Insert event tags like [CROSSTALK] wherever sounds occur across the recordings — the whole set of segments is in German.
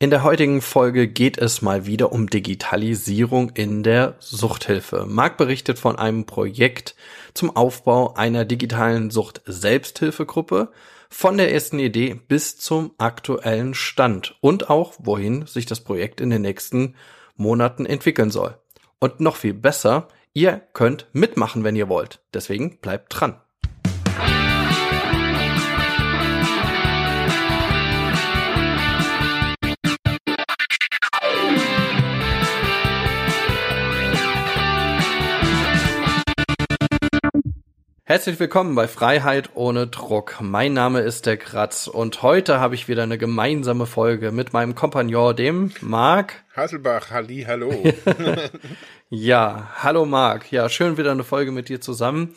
In der heutigen Folge geht es mal wieder um Digitalisierung in der Suchthilfe. Marc berichtet von einem Projekt zum Aufbau einer digitalen Sucht-Selbsthilfegruppe, von der ersten Idee bis zum aktuellen Stand und auch, wohin sich das Projekt in den nächsten Monaten entwickeln soll. Und noch viel besser, ihr könnt mitmachen, wenn ihr wollt. Deswegen bleibt dran. Herzlich willkommen bei Freiheit ohne Druck. Mein Name ist der Kratz und heute habe ich wieder eine gemeinsame Folge mit meinem Kompagnon, dem Marc. Hasselbach, Halli, hallo. [LAUGHS] ja, hallo Marc. Ja, schön wieder eine Folge mit dir zusammen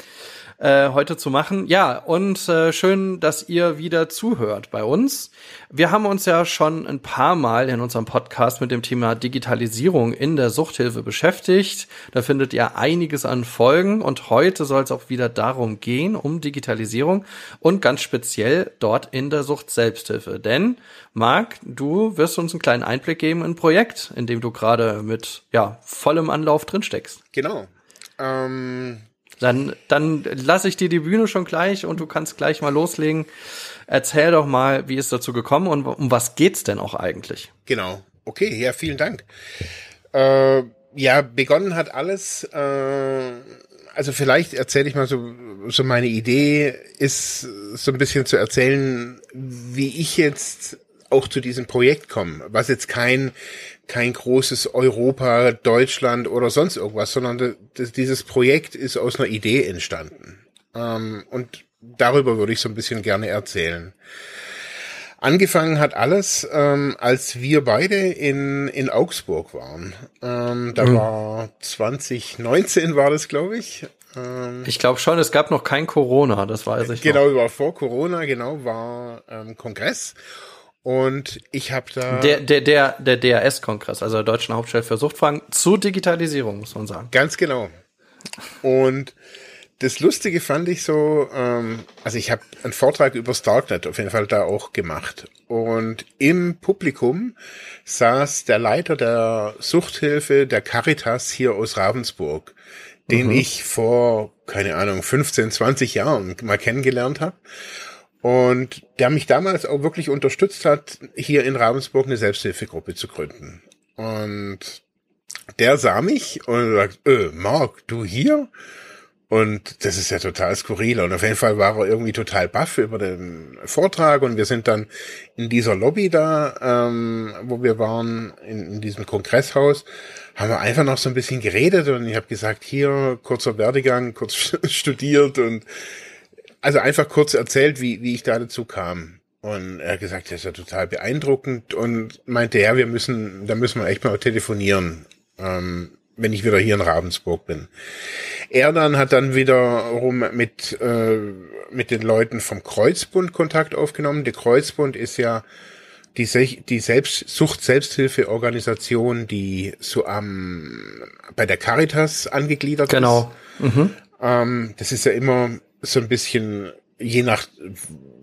äh, heute zu machen. Ja, und äh, schön, dass ihr wieder zuhört bei uns. Wir haben uns ja schon ein paar Mal in unserem Podcast mit dem Thema Digitalisierung in der Suchthilfe beschäftigt. Da findet ihr einiges an Folgen und heute soll es auch wieder darum gehen, um Digitalisierung und ganz speziell dort in der Sucht Selbsthilfe. Denn, Marc, du wirst uns einen kleinen Einblick geben in ein Projekt, in dem du gerade mit ja, vollem Anlauf drin steckst. Genau. Ähm dann, dann lasse ich dir die Bühne schon gleich und du kannst gleich mal loslegen. Erzähl doch mal, wie ist dazu gekommen und um was geht's denn auch eigentlich? Genau. Okay, ja, vielen Dank. Äh, ja, begonnen hat alles. Äh, also vielleicht erzähle ich mal so, so meine Idee ist so ein bisschen zu erzählen, wie ich jetzt auch zu diesem Projekt komme, was jetzt kein kein großes Europa, Deutschland oder sonst irgendwas, sondern das, dieses Projekt ist aus einer Idee entstanden. Ähm, und darüber würde ich so ein bisschen gerne erzählen. Angefangen hat alles, ähm, als wir beide in, in Augsburg waren. Ähm, da mhm. war 2019 war das, glaube ich. Ähm, ich glaube schon, es gab noch kein Corona, das weiß ich. Genau, noch. war vor Corona, genau, war ähm, Kongress. Und ich habe da. Der, der, der, der DRS-Kongress, also der Deutschen Hauptstelle für Suchtfragen, zu Digitalisierung, muss man sagen. Ganz genau. Und das Lustige fand ich so, ähm, also ich habe einen Vortrag über Starknet auf jeden Fall da auch gemacht. Und im Publikum saß der Leiter der Suchthilfe der Caritas hier aus Ravensburg, den mhm. ich vor, keine Ahnung, 15, 20 Jahren mal kennengelernt habe und der mich damals auch wirklich unterstützt hat, hier in Ravensburg eine Selbsthilfegruppe zu gründen. Und der sah mich und sagt, äh, Mark, du hier? Und das ist ja total skurril. Und auf jeden Fall war er irgendwie total baff über den Vortrag. Und wir sind dann in dieser Lobby da, ähm, wo wir waren, in, in diesem Kongresshaus, haben wir einfach noch so ein bisschen geredet. Und ich habe gesagt, hier, kurzer Werdegang, kurz [LAUGHS] studiert und also einfach kurz erzählt, wie, wie ich da dazu kam. Und er hat gesagt, das ist ja total beeindruckend und meinte, ja, wir müssen, da müssen wir echt mal telefonieren, ähm, wenn ich wieder hier in Ravensburg bin. Er dann hat dann wiederum mit, äh, mit den Leuten vom Kreuzbund Kontakt aufgenommen. Der Kreuzbund ist ja die, die Selbst Sucht Selbsthilfeorganisation, die so am bei der Caritas angegliedert genau. ist. Genau. Mhm. Ähm, das ist ja immer so ein bisschen je nach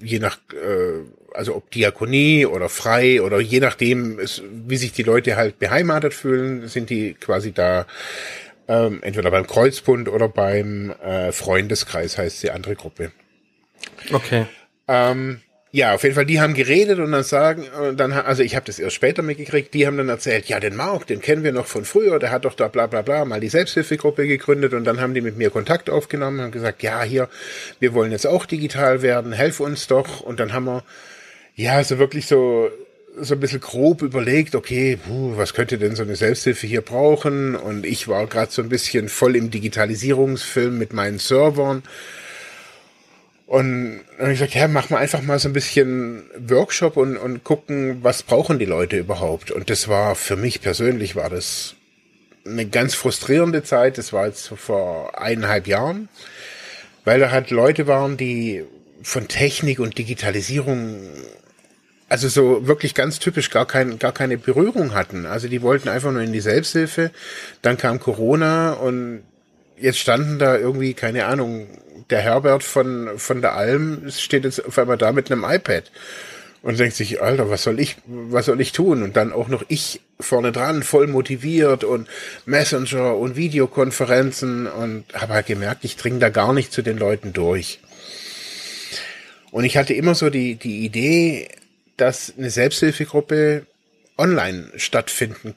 je nach äh, also ob Diakonie oder frei oder je nachdem ist, wie sich die Leute halt beheimatet fühlen, sind die quasi da ähm, entweder beim Kreuzbund oder beim äh, Freundeskreis heißt die andere Gruppe. Okay. Ähm, ja, auf jeden Fall, die haben geredet und dann sagen, und dann, also ich habe das erst später mitgekriegt, die haben dann erzählt, ja, den Mark, den kennen wir noch von früher, der hat doch da bla bla bla mal die Selbsthilfegruppe gegründet und dann haben die mit mir Kontakt aufgenommen und gesagt, ja, hier, wir wollen jetzt auch digital werden, helf uns doch. Und dann haben wir, ja, so wirklich so, so ein bisschen grob überlegt, okay, puh, was könnte denn so eine Selbsthilfe hier brauchen? Und ich war gerade so ein bisschen voll im Digitalisierungsfilm mit meinen Servern und dann habe ich gesagt, ja, mach mal einfach mal so ein bisschen Workshop und, und gucken, was brauchen die Leute überhaupt. Und das war für mich persönlich war das eine ganz frustrierende Zeit. Das war jetzt vor eineinhalb Jahren, weil da halt Leute waren, die von Technik und Digitalisierung also so wirklich ganz typisch gar kein, gar keine Berührung hatten. Also die wollten einfach nur in die Selbsthilfe. Dann kam Corona und jetzt standen da irgendwie, keine Ahnung, der Herbert von, von der Alm steht jetzt auf einmal da mit einem iPad. und denkt sich, Alter, was soll ich, was soll ich tun? Und dann auch noch ich vorne dran, voll motiviert und Messenger und Videokonferenzen und habe halt gemerkt, ich dringe da gar nicht zu den Leuten durch. Und ich hatte immer so die, die Idee, dass eine Selbsthilfegruppe online stattfinden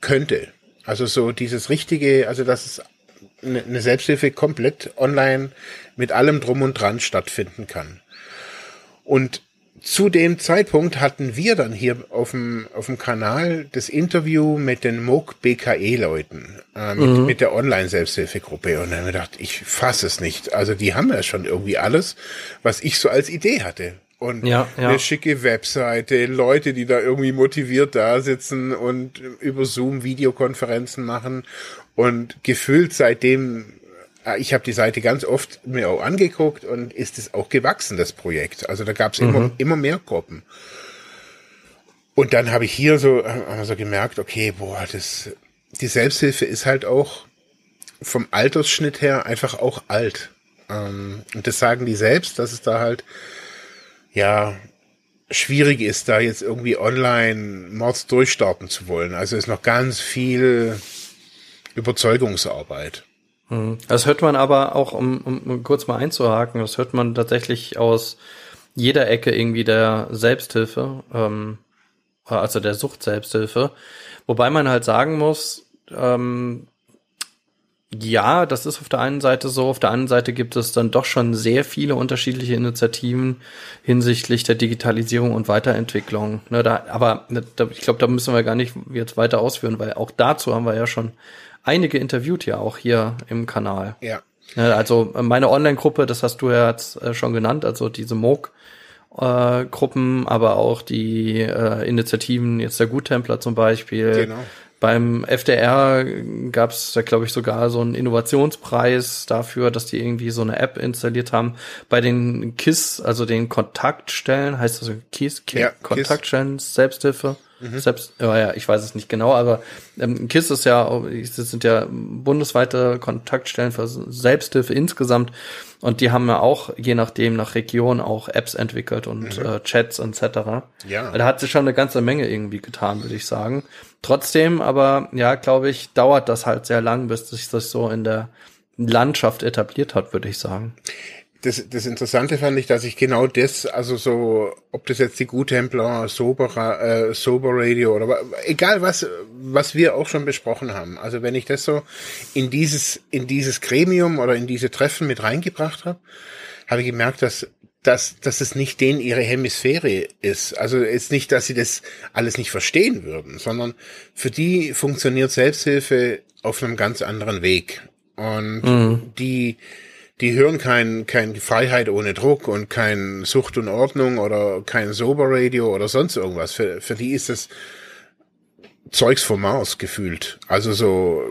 könnte. Also so dieses richtige, also dass es eine Selbsthilfe komplett online mit allem drum und dran stattfinden kann. Und zu dem Zeitpunkt hatten wir dann hier auf dem, auf dem Kanal das Interview mit den MOOC BKE-Leuten, äh, mit, mhm. mit der Online-Selbsthilfegruppe. Und dann haben wir gedacht, ich fasse es nicht. Also die haben ja schon irgendwie alles, was ich so als Idee hatte. Und ja, ja. eine schicke Webseite, Leute, die da irgendwie motiviert da sitzen und über Zoom Videokonferenzen machen. Und gefühlt seitdem Ah, ich habe die Seite ganz oft mir auch angeguckt und ist es auch gewachsen, das Projekt. Also da gab es mhm. immer, immer mehr Gruppen. Und dann habe ich hier so, also gemerkt, okay, boah, das, die Selbsthilfe ist halt auch vom Altersschnitt her einfach auch alt. Ähm, und das sagen die selbst, dass es da halt, ja, schwierig ist, da jetzt irgendwie online Mords durchstarten zu wollen. Also ist noch ganz viel Überzeugungsarbeit. Mhm. Das hört man aber auch, um, um kurz mal einzuhaken, das hört man tatsächlich aus jeder Ecke irgendwie der Selbsthilfe, ähm, also der Sucht-Selbsthilfe. Wobei man halt sagen muss, ähm, ja, das ist auf der einen Seite so, auf der anderen Seite gibt es dann doch schon sehr viele unterschiedliche Initiativen hinsichtlich der Digitalisierung und Weiterentwicklung. Ne, da, aber ne, da, ich glaube, da müssen wir gar nicht jetzt weiter ausführen, weil auch dazu haben wir ja schon einige interviewt ja auch hier im Kanal. Ja. Also äh, meine Online-Gruppe, das hast du ja jetzt äh, schon genannt, also diese MOOC. Äh, Gruppen, aber auch die äh, Initiativen, jetzt der Guttempler zum Beispiel, genau. Beim FDR gab es da, glaube ich, sogar so einen Innovationspreis dafür, dass die irgendwie so eine App installiert haben. Bei den KISS, also den Kontaktstellen, heißt das so KISS, KISS ja, Kontaktstellen, KISS. Selbsthilfe. Mhm. Selbst, ja, ja, ich weiß es nicht genau, aber ähm, KISS ist ja, das sind ja bundesweite Kontaktstellen für Selbsthilfe insgesamt. Und die haben ja auch, je nachdem, nach Region auch Apps entwickelt und mhm. äh, Chats etc. Ja. Da hat sich schon eine ganze Menge irgendwie getan, würde ich sagen. Trotzdem, aber ja, glaube ich, dauert das halt sehr lang, bis sich das so in der Landschaft etabliert hat, würde ich sagen das, das Interessante fand ich, dass ich genau das, also so, ob das jetzt die Guttempler, Sober, äh, Sober Radio oder egal was, was wir auch schon besprochen haben. Also wenn ich das so in dieses, in dieses Gremium oder in diese Treffen mit reingebracht habe, habe ich gemerkt, dass dass, dass es nicht denen ihre Hemisphäre ist. Also ist nicht, dass sie das alles nicht verstehen würden, sondern für die funktioniert Selbsthilfe auf einem ganz anderen Weg. Und mhm. die, die hören kein, kein Freiheit ohne Druck und kein Sucht und Ordnung oder kein Sober Radio oder sonst irgendwas. Für, für die ist das Zeugs vom Mars gefühlt. Also so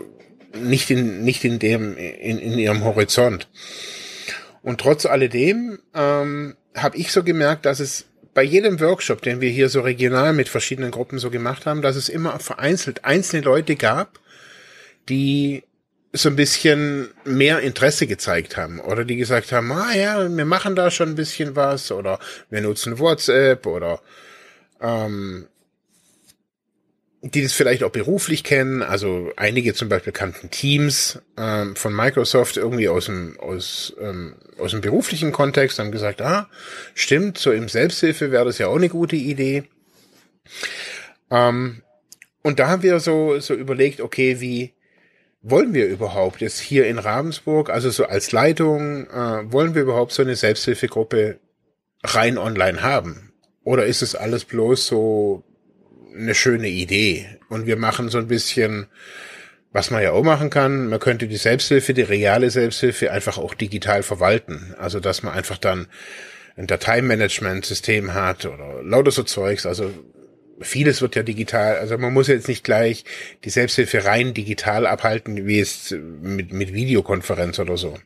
nicht in, nicht in dem, in, in ihrem Horizont. Und trotz alledem ähm, habe ich so gemerkt, dass es bei jedem Workshop, den wir hier so regional mit verschiedenen Gruppen so gemacht haben, dass es immer vereinzelt einzelne Leute gab, die so ein bisschen mehr Interesse gezeigt haben oder die gesagt haben, ah ja, wir machen da schon ein bisschen was oder wir nutzen WhatsApp oder ähm, die das vielleicht auch beruflich kennen. Also einige zum Beispiel kannten Teams ähm, von Microsoft irgendwie aus dem, aus, ähm, aus dem beruflichen Kontext, haben gesagt, ah, stimmt, so im Selbsthilfe wäre das ja auch eine gute Idee. Ähm, und da haben wir so, so überlegt, okay, wie, wollen wir überhaupt jetzt hier in Ravensburg, also so als Leitung, äh, wollen wir überhaupt so eine Selbsthilfegruppe rein online haben? Oder ist es alles bloß so eine schöne Idee? Und wir machen so ein bisschen, was man ja auch machen kann, man könnte die Selbsthilfe, die reale Selbsthilfe einfach auch digital verwalten. Also dass man einfach dann ein Dateimanagement-System hat oder lauter so Zeugs. Also vieles wird ja digital, also man muss jetzt nicht gleich die Selbsthilfe rein digital abhalten, wie es mit, mit Videokonferenz oder so.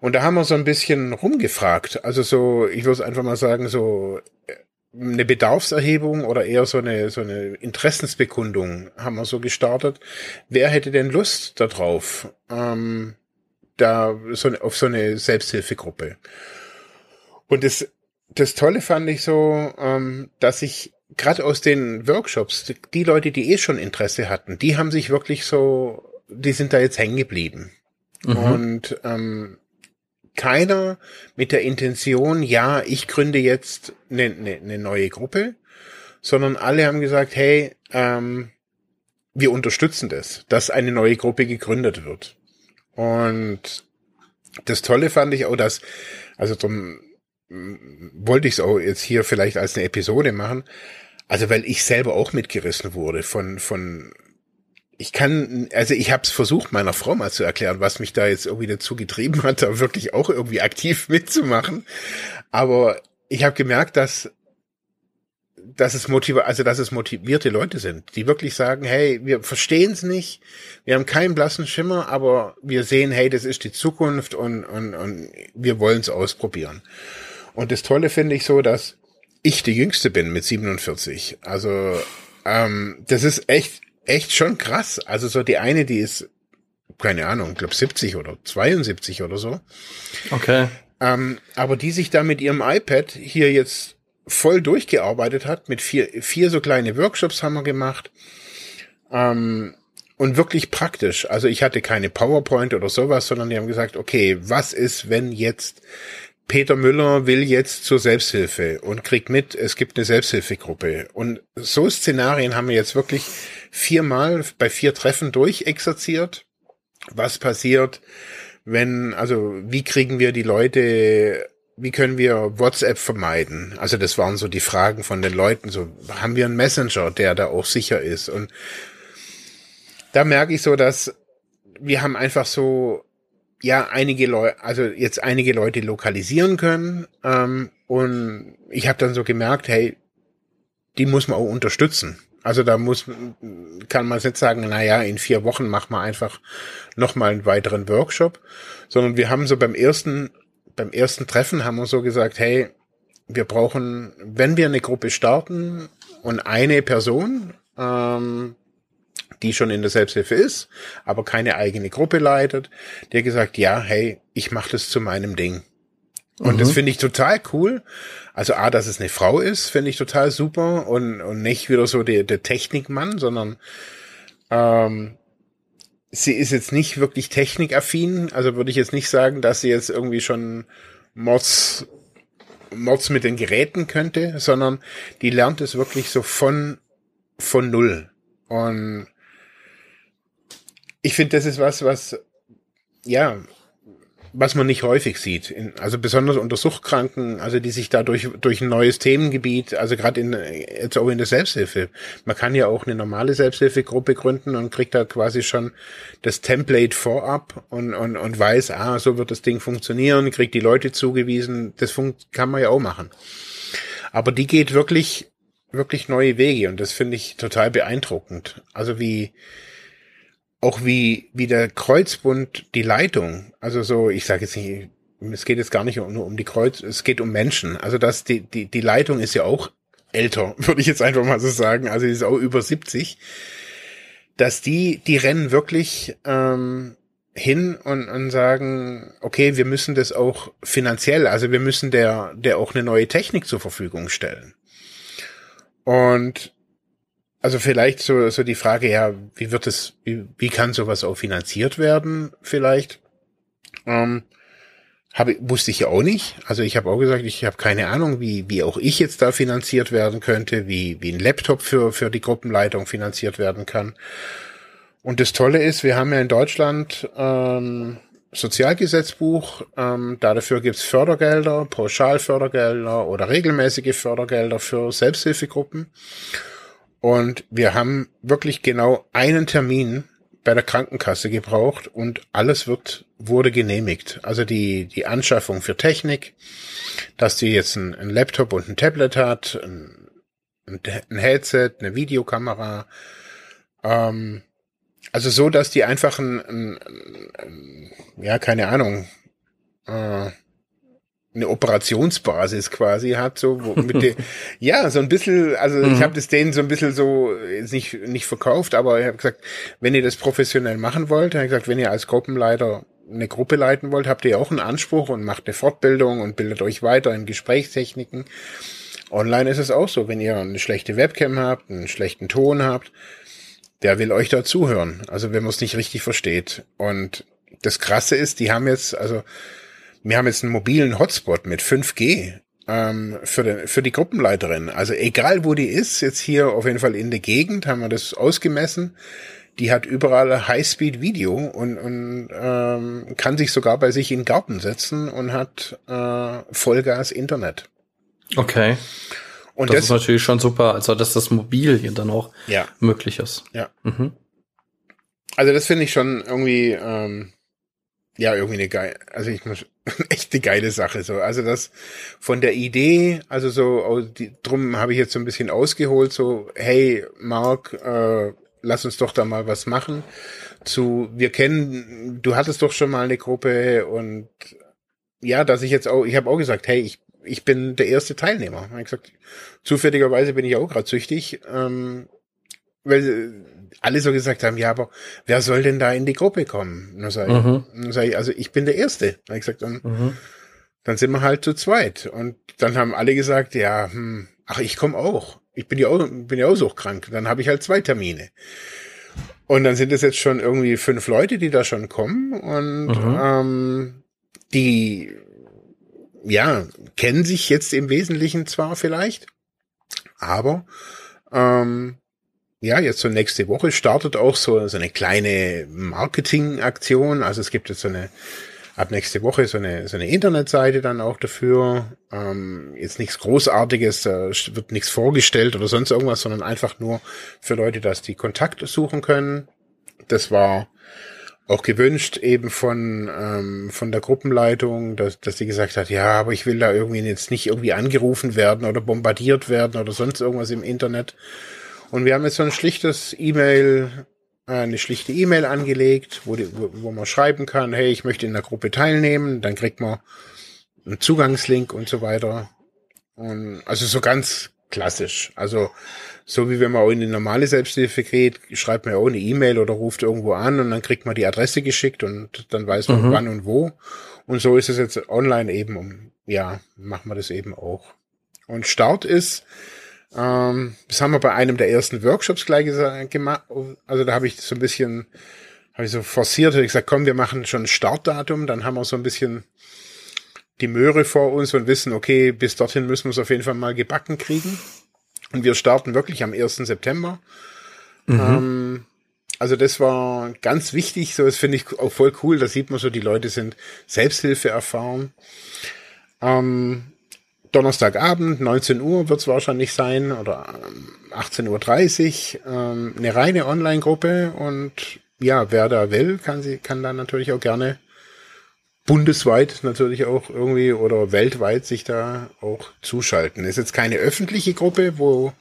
Und da haben wir so ein bisschen rumgefragt. Also so, ich würde einfach mal sagen, so äh, eine Bedarfserhebung oder eher so eine, so eine Interessensbekundung haben wir so gestartet. Wer hätte denn Lust darauf, ähm, da so, auf so eine Selbsthilfegruppe? Und das das Tolle fand ich so, ähm, dass ich gerade aus den Workshops, die Leute, die eh schon Interesse hatten, die haben sich wirklich so, die sind da jetzt hängen geblieben. Mhm. Und ähm, keiner mit der Intention, ja, ich gründe jetzt eine, eine, eine neue Gruppe, sondern alle haben gesagt, hey, ähm, wir unterstützen das, dass eine neue Gruppe gegründet wird. Und das Tolle fand ich auch, dass, also drum wollte ich es auch jetzt hier vielleicht als eine Episode machen, also weil ich selber auch mitgerissen wurde von, von ich kann, also ich habe es versucht, meiner Frau mal zu erklären, was mich da jetzt irgendwie dazu getrieben hat, da wirklich auch irgendwie aktiv [LAUGHS] mitzumachen. Aber ich habe gemerkt, dass dass es motive, also dass es motivierte Leute sind, die wirklich sagen, hey, wir verstehen es nicht, wir haben keinen blassen Schimmer, aber wir sehen, hey, das ist die Zukunft und und, und wir wollen es ausprobieren. Und das Tolle finde ich so, dass ich die Jüngste bin mit 47. Also ähm, das ist echt echt schon krass. Also so die eine, die ist, keine Ahnung, glaube 70 oder 72 oder so. Okay. Ähm, aber die sich da mit ihrem iPad hier jetzt voll durchgearbeitet hat, mit vier, vier so kleine Workshops haben wir gemacht. Ähm, und wirklich praktisch. Also ich hatte keine PowerPoint oder sowas, sondern die haben gesagt, okay, was ist, wenn jetzt Peter Müller will jetzt zur Selbsthilfe und kriegt mit, es gibt eine Selbsthilfegruppe. Und so Szenarien haben wir jetzt wirklich viermal bei vier Treffen durchexerziert. Was passiert, wenn, also wie kriegen wir die Leute, wie können wir WhatsApp vermeiden? Also das waren so die Fragen von den Leuten. So haben wir einen Messenger, der da auch sicher ist? Und da merke ich so, dass wir haben einfach so ja einige Leute, also jetzt einige Leute lokalisieren können. Ähm, und ich habe dann so gemerkt, hey, die muss man auch unterstützen. Also da muss, kann man jetzt sagen, na ja, in vier Wochen machen wir einfach nochmal einen weiteren Workshop, sondern wir haben so beim ersten, beim ersten Treffen haben wir so gesagt, hey, wir brauchen, wenn wir eine Gruppe starten und eine Person, ähm, die schon in der Selbsthilfe ist, aber keine eigene Gruppe leitet, der gesagt, ja, hey, ich mache das zu meinem Ding. Und mhm. das finde ich total cool. Also A, dass es eine Frau ist, finde ich total super und, und nicht wieder so der, der Technikmann, sondern ähm, sie ist jetzt nicht wirklich technikaffin. Also würde ich jetzt nicht sagen, dass sie jetzt irgendwie schon Mods, Mods mit den Geräten könnte, sondern die lernt es wirklich so von, von null. Und ich finde, das ist was, was, ja, was man nicht häufig sieht. In, also besonders unter Suchtkranken, also die sich da durch, durch ein neues Themengebiet, also gerade in jetzt auch in der Selbsthilfe. Man kann ja auch eine normale Selbsthilfegruppe gründen und kriegt da quasi schon das Template vorab und, und, und weiß, ah, so wird das Ding funktionieren, kriegt die Leute zugewiesen. Das kann man ja auch machen. Aber die geht wirklich, wirklich neue Wege und das finde ich total beeindruckend. Also wie, auch wie, wie der Kreuzbund die Leitung, also so, ich sage jetzt nicht, es geht jetzt gar nicht nur um die Kreuz, es geht um Menschen. Also dass die, die, die Leitung ist ja auch älter, [LAUGHS] würde ich jetzt einfach mal so sagen. Also die ist auch über 70. Dass die, die rennen wirklich ähm, hin und, und sagen, okay, wir müssen das auch finanziell, also wir müssen der, der auch eine neue Technik zur Verfügung stellen. Und also vielleicht so, so die Frage, ja, wie wird es, wie, wie kann sowas auch finanziert werden, vielleicht? Ähm, habe, wusste ich ja auch nicht. Also ich habe auch gesagt, ich habe keine Ahnung, wie, wie auch ich jetzt da finanziert werden könnte, wie, wie ein Laptop für, für die Gruppenleitung finanziert werden kann. Und das Tolle ist, wir haben ja in Deutschland ähm, Sozialgesetzbuch, ähm, dafür gibt's Fördergelder, Pauschalfördergelder oder regelmäßige Fördergelder für Selbsthilfegruppen. Und wir haben wirklich genau einen Termin bei der Krankenkasse gebraucht und alles wird, wurde genehmigt. Also die, die Anschaffung für Technik, dass die jetzt ein, ein Laptop und ein Tablet hat, ein, ein Headset, eine Videokamera, ähm, also so, dass die einfach ein, ein, ein ja, keine Ahnung, äh, eine Operationsbasis quasi hat, so wo mit der, [LAUGHS] ja, so ein bisschen, also mhm. ich habe das denen so ein bisschen so jetzt nicht nicht verkauft, aber ich habe gesagt, wenn ihr das professionell machen wollt, habe ich gesagt, wenn ihr als Gruppenleiter eine Gruppe leiten wollt, habt ihr auch einen Anspruch und macht eine Fortbildung und bildet euch weiter in Gesprächstechniken. Online ist es auch so, wenn ihr eine schlechte Webcam habt, einen schlechten Ton habt, der will euch da zuhören. Also wenn man es nicht richtig versteht. Und das Krasse ist, die haben jetzt, also wir haben jetzt einen mobilen Hotspot mit 5G ähm, für, den, für die Gruppenleiterin. Also egal wo die ist, jetzt hier auf jeden Fall in der Gegend haben wir das ausgemessen. Die hat überall Highspeed-Video und, und ähm, kann sich sogar bei sich in den Garten setzen und hat äh, Vollgas-Internet. Okay. Und das, das, ist natürlich schon super, also dass das mobil hier dann auch ja. möglich ist. Ja. Mhm. Also das finde ich schon irgendwie, ähm, ja, irgendwie eine geile, also ich muss, [LAUGHS] echt eine geile Sache so. Also das von der Idee, also so, die, drum habe ich jetzt so ein bisschen ausgeholt, so, hey, Mark, äh, lass uns doch da mal was machen. Zu, wir kennen, du hattest doch schon mal eine Gruppe und ja, dass ich jetzt auch, ich habe auch gesagt, hey, ich, ich bin der erste Teilnehmer. Ich gesagt, zufälligerweise bin ich auch gerade süchtig, ähm, weil alle so gesagt haben, ja, aber wer soll denn da in die Gruppe kommen? Und dann sag ich, mhm. dann sag ich also ich bin der Erste. Dann ich gesagt, dann, mhm. dann sind wir halt zu zweit. Und dann haben alle gesagt, ja, hm, ach, ich komme auch ich bin ja auch, bin ja auch so krank. Dann habe ich halt zwei Termine. Und dann sind es jetzt schon irgendwie fünf Leute, die da schon kommen und mhm. ähm, die ja kennen sich jetzt im Wesentlichen zwar vielleicht, aber ähm, ja, jetzt so nächste Woche startet auch so, so eine kleine Marketingaktion. Also es gibt jetzt so eine ab nächste Woche so eine, so eine Internetseite dann auch dafür. Ähm, jetzt nichts Großartiges, äh, wird nichts vorgestellt oder sonst irgendwas, sondern einfach nur für Leute, dass die Kontakt suchen können. Das war auch gewünscht eben von ähm, von der Gruppenleitung, dass dass sie gesagt hat, ja, aber ich will da irgendwie jetzt nicht irgendwie angerufen werden oder bombardiert werden oder sonst irgendwas im Internet. Und wir haben jetzt so ein schlichtes E-Mail äh, eine schlichte E-Mail angelegt, wo, die, wo, wo man schreiben kann, hey, ich möchte in der Gruppe teilnehmen, dann kriegt man einen Zugangslink und so weiter. Und also so ganz klassisch. Also so wie wenn man auch in die normale Selbsthilfe geht, schreibt man ja auch eine E-Mail oder ruft irgendwo an und dann kriegt man die Adresse geschickt und dann weiß man mhm. wann und wo. Und so ist es jetzt online eben um, ja, machen wir das eben auch. Und Start ist ähm, das haben wir bei einem der ersten Workshops gleich gemacht. Also da habe ich so ein bisschen, habe ich so forciert, habe ich gesagt, komm, wir machen schon ein Startdatum, dann haben wir so ein bisschen die Möhre vor uns und wissen, okay, bis dorthin müssen wir es auf jeden Fall mal gebacken kriegen. Und wir starten wirklich am 1. September. Mhm. Ähm, also das war ganz wichtig, so das finde ich auch voll cool, da sieht man so, die Leute sind Selbsthilfe erfahren. Ähm, Donnerstagabend, 19 Uhr wird es wahrscheinlich sein oder 18.30 ähm, Uhr, ähm, eine reine Online-Gruppe und ja, wer da will, kann sie, kann dann natürlich auch gerne bundesweit natürlich auch irgendwie oder weltweit sich da auch zuschalten. Ist jetzt keine öffentliche Gruppe, wo,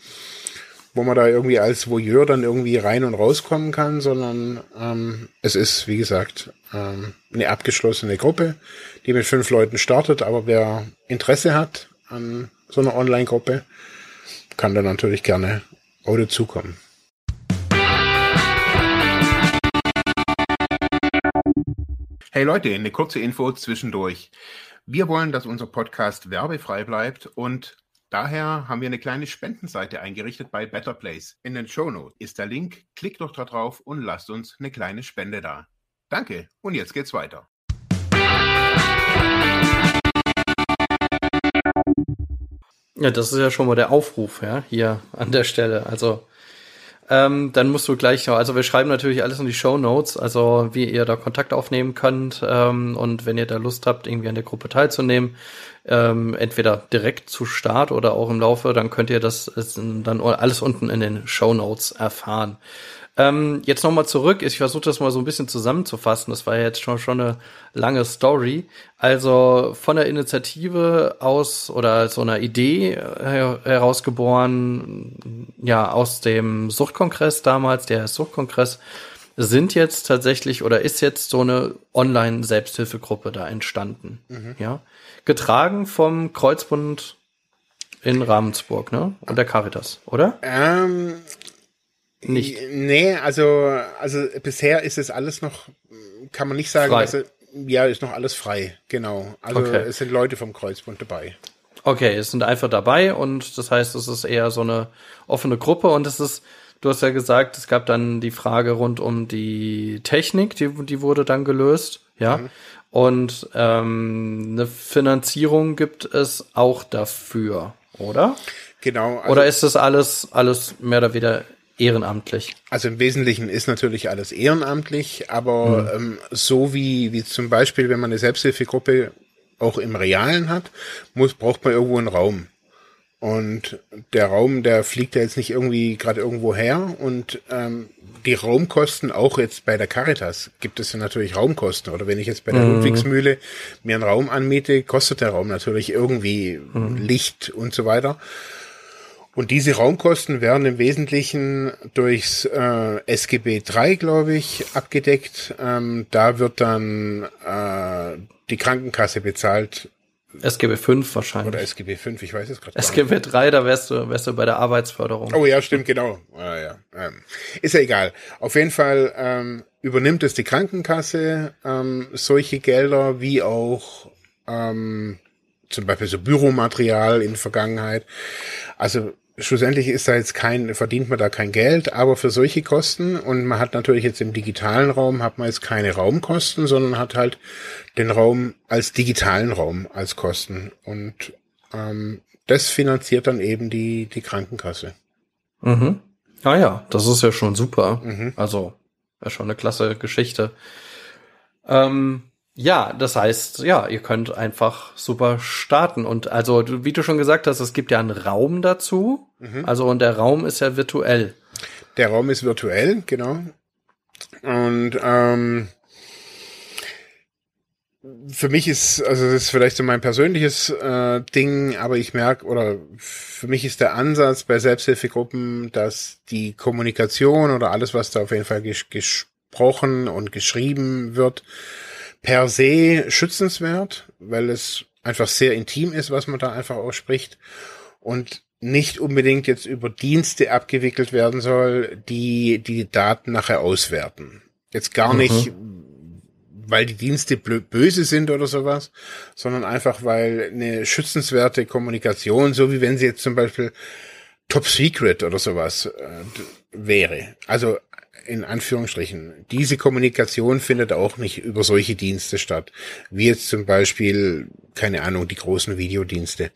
wo man da irgendwie als Voyeur dann irgendwie rein und rauskommen kann, sondern ähm, es ist, wie gesagt, ähm, eine abgeschlossene Gruppe, die mit fünf Leuten startet, aber wer Interesse hat, an so einer Online-Gruppe, kann dann natürlich gerne auch dazukommen. Hey Leute, eine kurze Info zwischendurch. Wir wollen, dass unser Podcast werbefrei bleibt und daher haben wir eine kleine Spendenseite eingerichtet bei Better Place. In den Show Notes ist der Link. Klickt doch da drauf und lasst uns eine kleine Spende da. Danke und jetzt geht's weiter. Ja, das ist ja schon mal der Aufruf, ja, hier an der Stelle. Also, ähm, dann musst du gleich noch, also wir schreiben natürlich alles in die Show Notes, also wie ihr da Kontakt aufnehmen könnt ähm, und wenn ihr da Lust habt, irgendwie an der Gruppe teilzunehmen, ähm, entweder direkt zu Start oder auch im Laufe, dann könnt ihr das dann alles unten in den Show Notes erfahren. Ähm, jetzt nochmal zurück. Ich versuche das mal so ein bisschen zusammenzufassen. Das war ja jetzt schon, schon eine lange Story. Also von der Initiative aus oder so einer Idee her herausgeboren, ja, aus dem Suchtkongress damals, der Suchtkongress, sind jetzt tatsächlich oder ist jetzt so eine Online-Selbsthilfegruppe da entstanden. Mhm. Ja. Getragen vom Kreuzbund in Ravensburg, ne? Und der Caritas, oder? Ähm, nicht. Nee, also, also bisher ist es alles noch, kann man nicht sagen, dass es, Ja, ist noch alles frei, genau. Also Okay. es sind Leute vom Kreuzbund dabei. Okay, es sind einfach dabei und das heißt, es ist eher so eine offene Gruppe und es ist, du hast ja gesagt, es gab dann die Frage rund um die Technik, die, die wurde dann gelöst, ja. Und ähm, eine Finanzierung gibt es auch dafür, oder? Genau. Also, oder ist das alles, alles mehr oder weniger ehrenamtlich? also im Wesentlichen ist natürlich alles ehrenamtlich, aber ähm, so wie, wie zum Beispiel, wenn man eine Selbsthilfegruppe auch im Realen hat, muss, braucht man irgendwo einen Raum. Und der Raum, der fliegt ja jetzt nicht irgendwie gerade irgendwo her. Und ähm, die Raumkosten, auch jetzt bei der Caritas, gibt es ja natürlich Raumkosten. Oder wenn ich jetzt bei der Ludwigsmühle mir einen Raum anmiete, kostet der Raum natürlich irgendwie Licht und so weiter. Und diese Raumkosten werden im Wesentlichen durchs äh, SGB III, glaube ich, abgedeckt. Ähm, da wird dann äh, die Krankenkasse bezahlt SGB 5 wahrscheinlich. oder SGB V, ich weiß es gerade. SGB 3, da wärst du, wärst du bei der Arbeitsförderung. Oh ja, stimmt, genau. Ah, ja. Ähm, ist ja egal. Auf jeden Fall ähm, übernimmt es die Krankenkasse ähm, solche Gelder wie auch ähm, zum Beispiel so Büromaterial in der Vergangenheit. Also schlussendlich ist da jetzt kein, verdient man da kein Geld, aber für solche Kosten und man hat natürlich jetzt im digitalen Raum hat man jetzt keine Raumkosten, sondern hat halt den Raum als digitalen Raum als Kosten und ähm, das finanziert dann eben die die Krankenkasse. Mhm. Ah ja, das ist ja schon super. Mhm. Also, ja schon eine klasse Geschichte. Ähm, ja, das heißt, ja, ihr könnt einfach super starten. Und also, wie du schon gesagt hast, es gibt ja einen Raum dazu. Mhm. Also, und der Raum ist ja virtuell. Der Raum ist virtuell, genau. Und ähm, für mich ist, also das ist vielleicht so mein persönliches äh, Ding, aber ich merke, oder für mich ist der Ansatz bei Selbsthilfegruppen, dass die Kommunikation oder alles, was da auf jeden Fall ges gesprochen und geschrieben wird, per se schützenswert, weil es einfach sehr intim ist, was man da einfach ausspricht und nicht unbedingt jetzt über Dienste abgewickelt werden soll, die die Daten nachher auswerten. Jetzt gar nicht, weil die Dienste böse sind oder sowas, sondern einfach, weil eine schützenswerte Kommunikation, so wie wenn sie jetzt zum Beispiel Top Secret oder sowas äh, wäre. Also in Anführungsstrichen. Diese Kommunikation findet auch nicht über solche Dienste statt. Wie jetzt zum Beispiel, keine Ahnung, die großen Videodienste.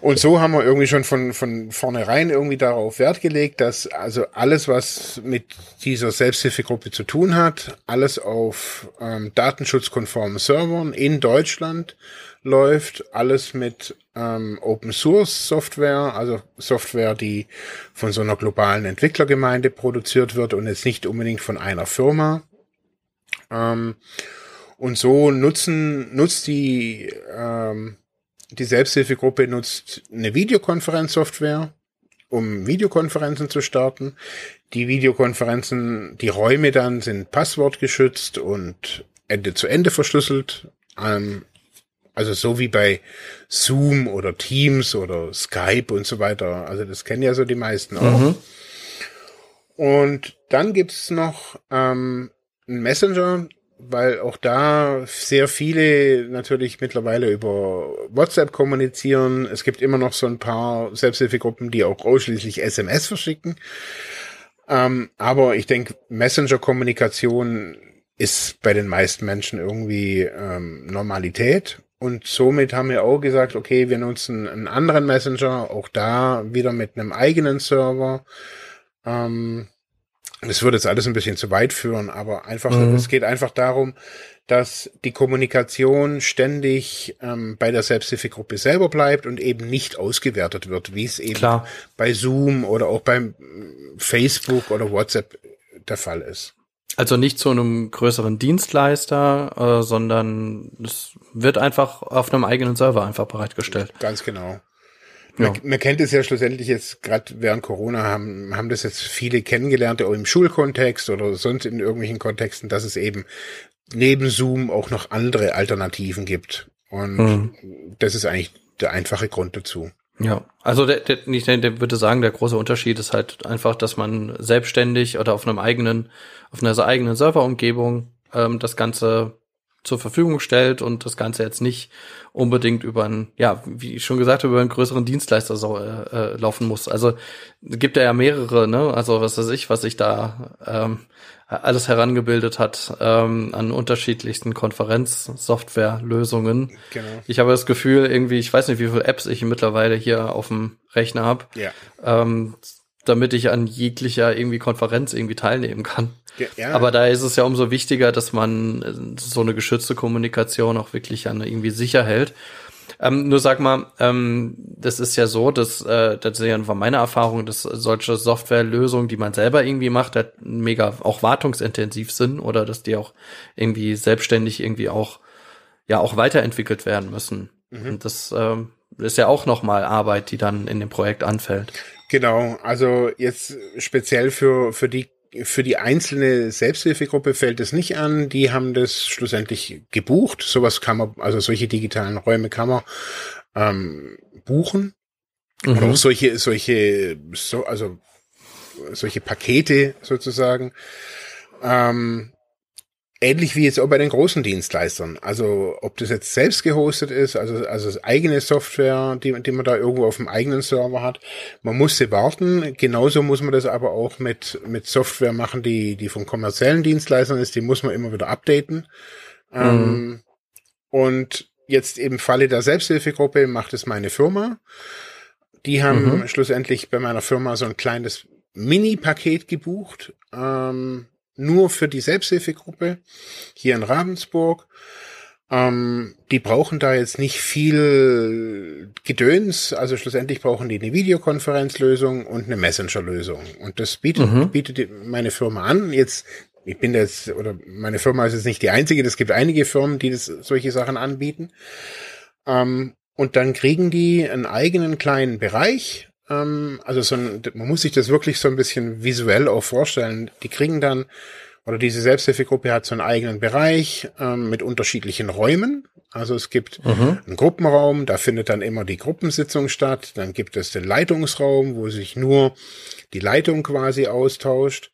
Und so haben wir irgendwie schon von, von vornherein irgendwie darauf Wert gelegt, dass also alles, was mit dieser Selbsthilfegruppe zu tun hat, alles auf ähm, datenschutzkonformen Servern in Deutschland läuft, alles mit ähm, Open Source Software, also Software, die von so einer globalen Entwicklergemeinde produziert wird und jetzt nicht unbedingt von einer Firma. Ähm, und so nutzen, nutzt die, ähm, die Selbsthilfegruppe nutzt eine Videokonferenzsoftware, um Videokonferenzen zu starten. Die Videokonferenzen, die Räume dann sind passwortgeschützt und Ende zu Ende verschlüsselt. Ähm, also so wie bei Zoom oder Teams oder Skype und so weiter. Also das kennen ja so die meisten auch. Mhm. Und dann gibt's noch ähm, einen Messenger, weil auch da sehr viele natürlich mittlerweile über WhatsApp kommunizieren. Es gibt immer noch so ein paar Selbsthilfegruppen, die auch ausschließlich SMS verschicken. Ähm, aber ich denke, Messenger-Kommunikation ist bei den meisten Menschen irgendwie ähm, Normalität. Und somit haben wir auch gesagt, okay, wir nutzen einen anderen Messenger, auch da wieder mit einem eigenen Server. Ähm, das würde jetzt alles ein bisschen zu weit führen, aber einfach, Mhm. es geht einfach darum, dass die Kommunikation ständig ähm, bei der Selbsthilfegruppe selber bleibt und eben nicht ausgewertet wird, wie es eben Klar. bei Zoom oder auch beim Facebook oder WhatsApp der Fall ist. Also nicht zu einem größeren Dienstleister, äh, sondern es wird einfach auf einem eigenen Server einfach bereitgestellt. Ganz genau. Ja. Man, man kennt es ja schlussendlich jetzt, gerade während Corona haben, haben das jetzt viele kennengelernt, auch im Schulkontext oder sonst in irgendwelchen Kontexten, dass es eben neben Zoom auch noch andere Alternativen gibt. Und Mhm. das ist eigentlich der einfache Grund dazu. Ja, also der, der, ich der, würde sagen, der große Unterschied ist halt einfach, dass man selbstständig oder auf einem eigenen, auf einer eigenen Serverumgebung ähm, das Ganze zur Verfügung stellt und das Ganze jetzt nicht unbedingt über einen, ja, wie ich schon gesagt habe, über einen größeren Dienstleister so, äh, äh, laufen muss. Also gibt er ja mehrere, ne? Also was weiß ich, was sich da ähm, alles herangebildet hat ähm, an unterschiedlichsten Konferenzsoftwarelösungen. Genau. Ich habe das Gefühl, irgendwie, ich weiß nicht, wie viele Apps ich mittlerweile hier auf dem Rechner habe, ja. ähm, damit ich an jeglicher irgendwie Konferenz irgendwie teilnehmen kann. Ja. Aber da ist es ja umso wichtiger, dass man äh, so eine geschützte Kommunikation auch wirklich an irgendwie sicher hält. Ähm, nur sag mal, ähm, das ist ja so, dass äh, das ist ja meine Erfahrung, dass solche Softwarelösungen, die man selber irgendwie macht, halt mega auch wartungsintensiv sind oder dass die auch irgendwie selbstständig irgendwie auch ja auch weiterentwickelt werden müssen. Mhm. Und das ähm, ist ja auch nochmal Arbeit, die dann in dem Projekt anfällt. Genau, also jetzt speziell für, für die für die einzelne Selbsthilfegruppe fällt es nicht an. Die haben das schlussendlich gebucht. Sowas kann man, also solche digitalen Räume kann man ähm, buchen. Mhm. Oder auch solche, solche, so, also solche Pakete sozusagen. Ähm, Ähnlich wie jetzt auch bei den großen Dienstleistern. Also ob das jetzt selbst gehostet ist, also, also eigene Software, die, die man da irgendwo auf dem eigenen Server hat. Man muss sie warten. Genauso muss man das aber auch mit, mit Software machen, die, die von kommerziellen Dienstleistern ist. Die muss man immer wieder updaten. Mhm. Ähm, und jetzt im Falle der Selbsthilfegruppe macht es meine Firma. Die haben mhm. schlussendlich bei meiner Firma so ein kleines Mini-Paket gebucht. Ähm, nur für die Selbsthilfegruppe hier in Ravensburg. Ähm, die brauchen da jetzt nicht viel Gedöns. Also schlussendlich brauchen die eine Videokonferenzlösung und eine Messenger-Lösung. Und das bietet, mhm. bietet meine Firma an. Jetzt, ich bin jetzt, oder meine Firma ist jetzt nicht die einzige. Es gibt einige Firmen, die das, solche Sachen anbieten. Ähm, und dann kriegen die einen eigenen kleinen Bereich, also so ein, man muss sich das wirklich so ein bisschen visuell auch vorstellen. Die kriegen dann, oder diese Selbsthilfegruppe hat so einen eigenen Bereich ähm, mit unterschiedlichen Räumen. Also es gibt mhm. einen Gruppenraum, da findet dann immer die Gruppensitzung statt. Dann gibt es den Leitungsraum, wo sich nur die Leitung quasi austauscht.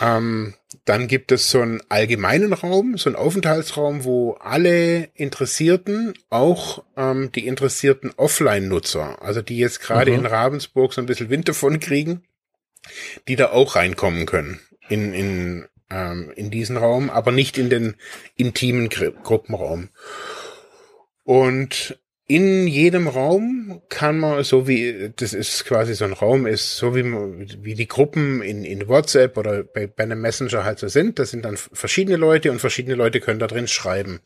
Ähm, dann gibt es so einen allgemeinen Raum, so einen Aufenthaltsraum, wo alle Interessierten, auch ähm, die interessierten Offline-Nutzer, also die jetzt gerade mhm. in Ravensburg so ein bisschen Wind davon kriegen, die da auch reinkommen können in, in, ähm, in diesen Raum, aber nicht in den intimen Gruppenraum. Und in jedem Raum kann man, so wie, das ist quasi so ein Raum, ist so wie, wie die Gruppen in, in WhatsApp oder bei, bei einem Messenger halt so sind. Das sind dann verschiedene Leute und verschiedene Leute können da drin schreiben.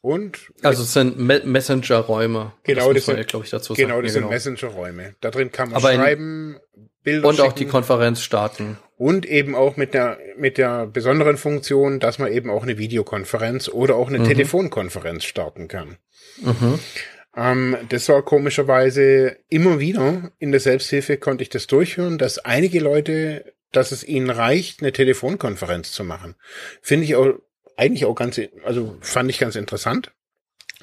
Und also es sind Me Messenger-Räume. Genau, das, das sind, glaube ich, dazu genau, sagen. das ja, genau. sind Messenger-Räume. Da drin kann man Aber schreiben, Bilder Und schicken. auch die Konferenz starten. Und eben auch mit der, mit der besonderen Funktion, dass man eben auch eine Videokonferenz oder auch eine mhm. Telefonkonferenz starten kann. Mhm. Ähm, das war komischerweise immer wieder in der Selbsthilfe konnte ich das durchhören, dass einige Leute, dass es ihnen reicht, eine Telefonkonferenz zu machen. Finde ich auch eigentlich auch ganz, also fand ich ganz interessant.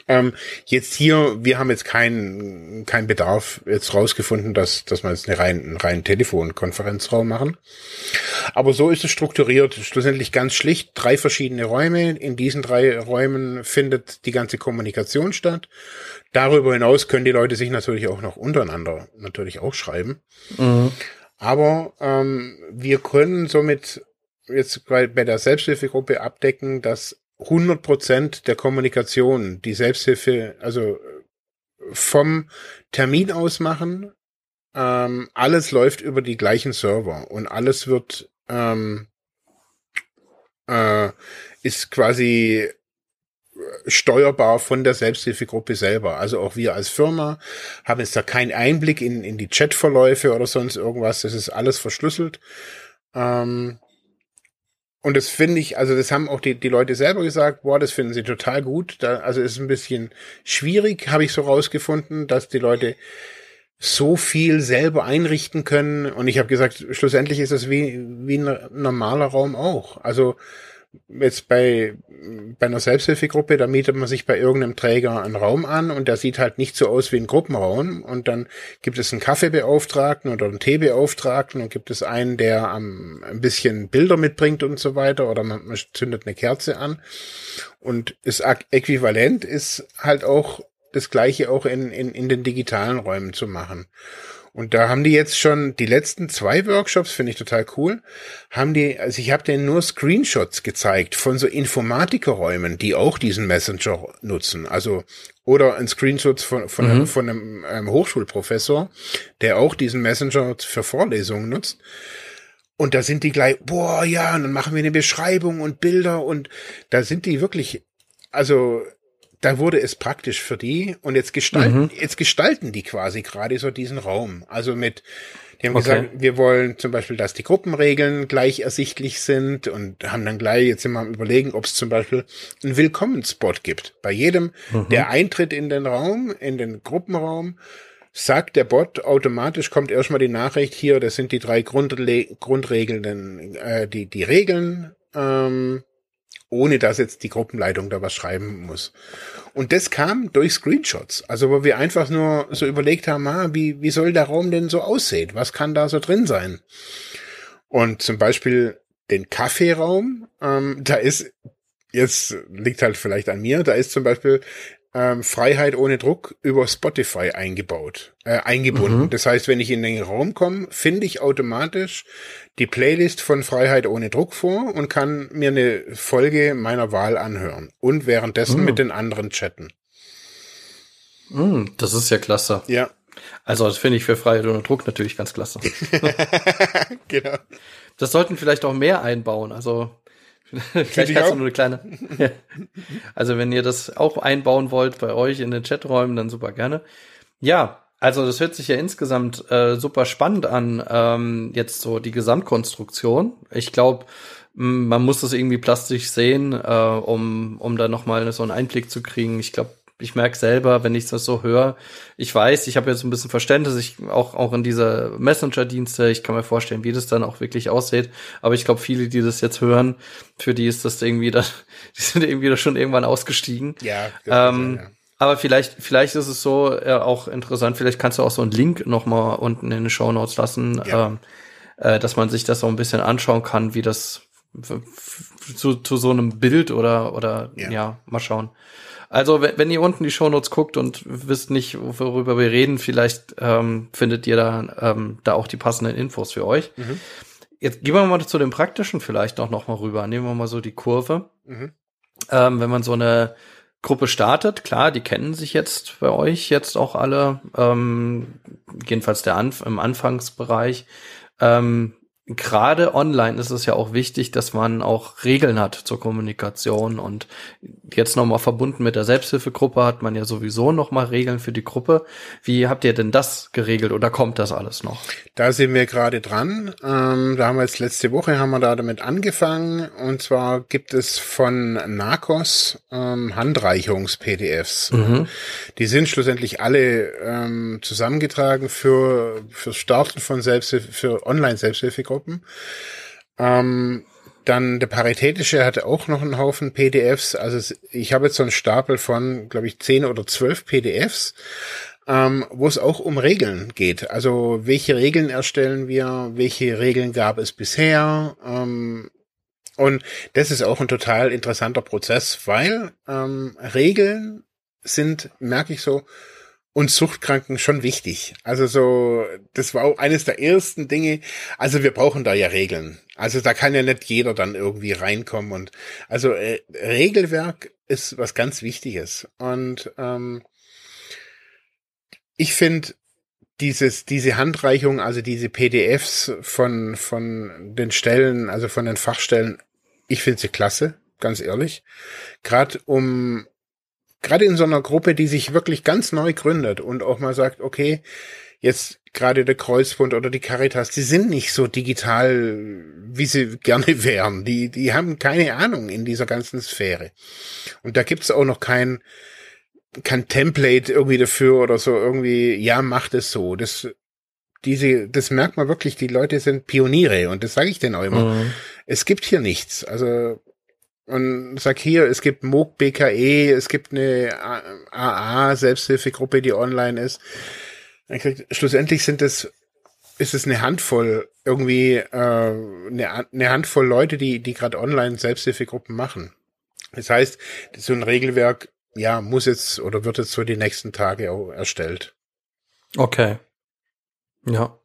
Ähm, jetzt hier, wir haben jetzt keinen keinen Bedarf jetzt rausgefunden, dass, dass wir jetzt eine rein, einen reinen Telefonkonferenzraum machen. Aber so ist es strukturiert. Schlussendlich ganz schlicht drei verschiedene Räume. In diesen drei Räumen findet die ganze Kommunikation statt. Darüber hinaus können die Leute sich natürlich auch noch untereinander natürlich auch schreiben. Mhm. Aber ähm, wir können somit jetzt bei, bei der Selbsthilfegruppe abdecken, dass 100 Prozent der Kommunikation, die Selbsthilfe, also vom Termin aus machen, ähm, alles läuft über die gleichen Server und alles wird ähm, äh, ist quasi steuerbar von der Selbsthilfegruppe selber. Also auch wir als Firma haben jetzt da keinen Einblick in, in die Chatverläufe oder sonst irgendwas. Das ist alles verschlüsselt. Ähm, und das finde ich, also das haben auch die, die Leute selber gesagt, boah, das finden sie total gut. Da, also ist ein bisschen schwierig, habe ich so rausgefunden, dass die Leute so viel selber einrichten können. Und ich habe gesagt, schlussendlich ist das wie, wie ein normaler Raum auch. Also jetzt bei, bei einer Selbsthilfegruppe, da mietet man sich bei irgendeinem Träger einen Raum an und der sieht halt nicht so aus wie ein Gruppenraum und dann gibt es einen Kaffeebeauftragten oder einen Teebeauftragten und gibt es einen, der am, ein bisschen Bilder mitbringt und so weiter oder man, man zündet eine Kerze an und das Äquivalent ist halt auch das gleiche auch in, in, in den digitalen Räumen zu machen. Und da haben die jetzt schon die letzten zwei Workshops, finde ich total cool, haben die, also ich habe denen nur Screenshots gezeigt von so Informatikerräumen, die auch diesen Messenger nutzen. Also oder ein Screenshot von, von, mhm. einem, von einem, einem Hochschulprofessor, der auch diesen Messenger für Vorlesungen nutzt. Und da sind die gleich, boah, ja, und dann machen wir eine Beschreibung und Bilder und da sind die wirklich, also da wurde es praktisch für die und jetzt gestalten, mhm. jetzt gestalten die quasi gerade so diesen Raum. Also mit, die haben okay. gesagt, wir wollen zum Beispiel, dass die Gruppenregeln gleich ersichtlich sind und haben dann gleich jetzt immer am überlegen, ob es zum Beispiel einen Willkommensspot gibt. Bei jedem, mhm. der eintritt in den Raum, in den Gruppenraum, sagt der Bot automatisch, kommt erstmal die Nachricht hier, das sind die drei Grundle Grundregeln, äh, die, die Regeln, ähm, ohne dass jetzt die Gruppenleitung da was schreiben muss. Und das kam durch Screenshots. Also wo wir einfach nur so überlegt haben, ah, wie, wie soll der Raum denn so aussehen? Was kann da so drin sein? Und zum Beispiel den Kaffeeraum, ähm, da ist, jetzt liegt halt vielleicht an mir, da ist zum Beispiel ähm, Freiheit ohne Druck über Spotify eingebaut, äh, eingebunden. Mhm. Das heißt, wenn ich in den Raum komme, finde ich automatisch die Playlist von Freiheit ohne Druck vor und kann mir eine Folge meiner Wahl anhören und währenddessen mhm. mit den anderen chatten. Mhm, das ist ja klasse. Ja. Also das finde ich für Freiheit ohne Druck natürlich ganz klasse. [LAUGHS] genau. Das sollten vielleicht auch mehr einbauen. Also [LAUGHS] Vielleicht kannst du nur eine kleine. [LAUGHS] also wenn ihr das auch einbauen wollt bei euch in den Chaträumen, dann super gerne. Ja, also das hört sich ja insgesamt äh, super spannend an, ähm, jetzt so die Gesamtkonstruktion. Ich glaube, man muss das irgendwie plastisch sehen, äh, um, um da nochmal so einen Einblick zu kriegen. Ich glaube, ich merke selber, wenn ich das so höre, ich weiß, ich habe jetzt ein bisschen Verständnis, ich auch auch in diese Messenger-Dienste, ich kann mir vorstellen, wie das dann auch wirklich aussieht. Aber ich glaube, viele, die das jetzt hören, für die ist das irgendwie da, [LAUGHS] die sind irgendwie da schon irgendwann ausgestiegen. Ja. Ähm, ja. Aber vielleicht, vielleicht ist es so äh, auch interessant. Vielleicht kannst du auch so einen Link noch mal unten in den Show Notes lassen, ja. ähm, äh, dass man sich das so ein bisschen anschauen kann, wie das zu, zu so einem Bild oder oder ja, ja mal schauen. Also, wenn ihr unten die Shownotes guckt und wisst nicht, worüber wir reden, vielleicht ähm, findet ihr da, ähm, da auch die passenden Infos für euch. Mhm. Jetzt gehen wir mal zu dem Praktischen vielleicht noch, noch mal rüber. Nehmen wir mal so die Kurve. Mhm. Ähm, wenn man so eine Gruppe startet, klar, die kennen sich jetzt bei euch jetzt auch alle, ähm, jedenfalls der Anf im Anfangsbereich. Ähm, gerade online ist es ja auch wichtig, dass man auch Regeln hat zur Kommunikation und jetzt nochmal verbunden mit der Selbsthilfegruppe hat man ja sowieso nochmal Regeln für die Gruppe. Wie habt ihr denn das geregelt oder kommt das alles noch? Da sind wir gerade dran. Ähm, da haben wir jetzt letzte Woche haben wir da damit angefangen und zwar gibt es von Narcos ähm, Handreichungs-PDFs. Mhm. Die sind schlussendlich alle ähm, zusammengetragen für für Starten von Selbsthilfe, für Online-Selbsthilfegruppen Gruppen. Ähm, dann der Paritätische hatte auch noch einen Haufen PDFs. Also ich habe jetzt so einen Stapel von, glaube ich, zehn oder zwölf PDFs, ähm, wo es auch um Regeln geht. Also welche Regeln erstellen wir, welche Regeln gab es bisher. Ähm, und das ist auch ein total interessanter Prozess, weil ähm, Regeln sind, merke ich so, und Suchtkranken schon wichtig. Also so, das war auch eines der ersten Dinge. Also wir brauchen da ja Regeln. Also da kann ja nicht jeder dann irgendwie reinkommen und also äh, Regelwerk ist was ganz Wichtiges. Und ähm, ich finde dieses diese Handreichung, also diese PDFs von von den Stellen, also von den Fachstellen, ich finde sie klasse, ganz ehrlich. Gerade um gerade in so einer Gruppe, die sich wirklich ganz neu gründet und auch mal sagt, okay, jetzt gerade der Kreuzbund oder die Caritas, die sind nicht so digital, wie sie [LAUGHS] gerne wären. Die, die haben keine Ahnung in dieser ganzen Sphäre. Und da gibt's auch noch kein, kein Template irgendwie dafür oder so irgendwie, ja, macht es so. Das, diese, das merkt man wirklich, die Leute sind Pioniere und das sage ich denen auch immer. Mhm. Es gibt hier nichts. Also und sag hier, es gibt MOOC BKE, es gibt eine AA Selbsthilfegruppe, die online ist. Krieg, schlussendlich sind es ist es eine Handvoll irgendwie äh, eine, eine Handvoll Leute, die die gerade online Selbsthilfegruppen machen. Das heißt, so ein Regelwerk ja muss jetzt oder wird jetzt so die nächsten Tage auch erstellt. Okay. Ja.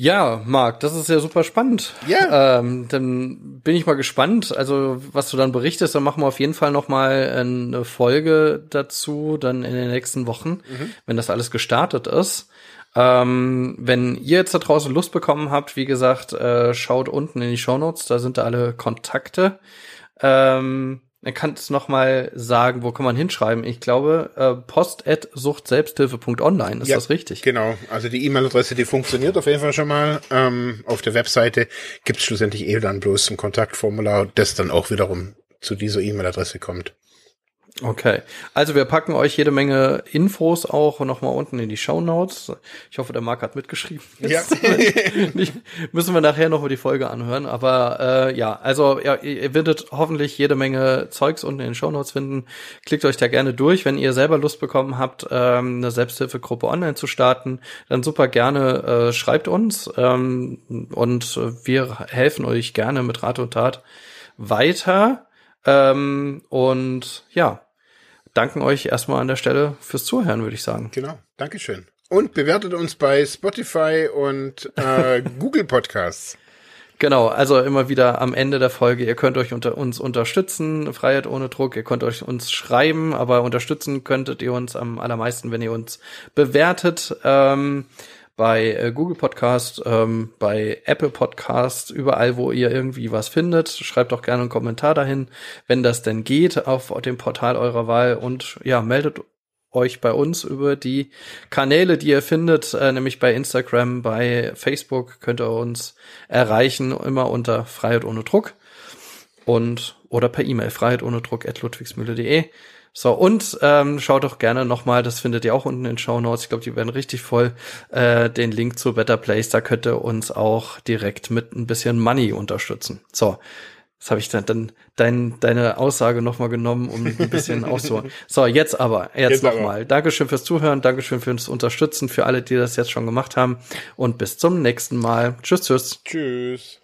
Ja, Marc, das ist ja super spannend. Ja. Ähm, dann bin ich mal gespannt. Also, was du dann berichtest, dann machen wir auf jeden Fall noch mal eine Folge dazu, dann in den nächsten Wochen, mhm. wenn das alles gestartet ist. Ähm, wenn ihr jetzt da draußen Lust bekommen habt, wie gesagt, äh, schaut unten in die Show Notes, da sind da alle Kontakte. Ähm, er kann es noch mal sagen, wo kann man hinschreiben? Ich glaube, äh, post.suchtselbsthilfe.online, ist ja, das richtig? Genau, also die E-Mail-Adresse, die funktioniert auf jeden Fall schon mal. Ähm, auf der Webseite gibt es schlussendlich eh dann bloß ein Kontaktformular, das dann auch wiederum zu dieser E-Mail-Adresse kommt. Okay, also wir packen euch jede Menge Infos auch noch mal unten in die Show Notes. Ich hoffe, der Marc hat mitgeschrieben. Ja. [LAUGHS] müssen wir nachher noch mal die Folge anhören. Aber äh, ja, also ja, ihr werdet hoffentlich jede Menge Zeugs unten in den Show Notes finden. Klickt euch da gerne durch, wenn ihr selber Lust bekommen habt, ähm, eine Selbsthilfegruppe online zu starten. Dann super gerne äh, schreibt uns ähm, und wir helfen euch gerne mit Rat und Tat weiter. Ähm, und ja, danken euch erstmal an der Stelle fürs Zuhören, würde ich sagen. Genau, Dankeschön. Und bewertet uns bei Spotify und äh, [LAUGHS] Google Podcasts. Genau, also immer wieder am Ende der Folge, ihr könnt euch unter uns unterstützen, Freiheit ohne Druck, ihr könnt euch uns schreiben, aber unterstützen könntet ihr uns am allermeisten, wenn ihr uns bewertet. Ähm, bei äh, Google Podcast, ähm, bei Apple Podcast, überall, wo ihr irgendwie was findet. Schreibt doch gerne einen Kommentar dahin, wenn das denn geht, auf dem Portal eurer Wahl und ja, meldet euch bei uns über die Kanäle, die ihr findet, äh, nämlich bei Instagram, bei Facebook könnt ihr uns erreichen, immer unter Freiheit ohne Druck und oder per E-Mail freiheit ohne Druck at ludwigsmühle.de. So, und ähm, schaut doch gerne nochmal, das findet ihr auch unten in den Show Notes, ich glaube, die werden richtig voll, äh, den Link zu Better Place, da könnt ihr uns auch direkt mit ein bisschen Money unterstützen. So, das habe ich dann, dann dein, deine Aussage nochmal genommen, um ein bisschen [LAUGHS] auszuholen. So, jetzt aber, jetzt, jetzt nochmal. Dankeschön fürs Zuhören, Dankeschön fürs Unterstützen, für alle, die das jetzt schon gemacht haben. Und bis zum nächsten Mal. Tschüss, tschüss. Tschüss.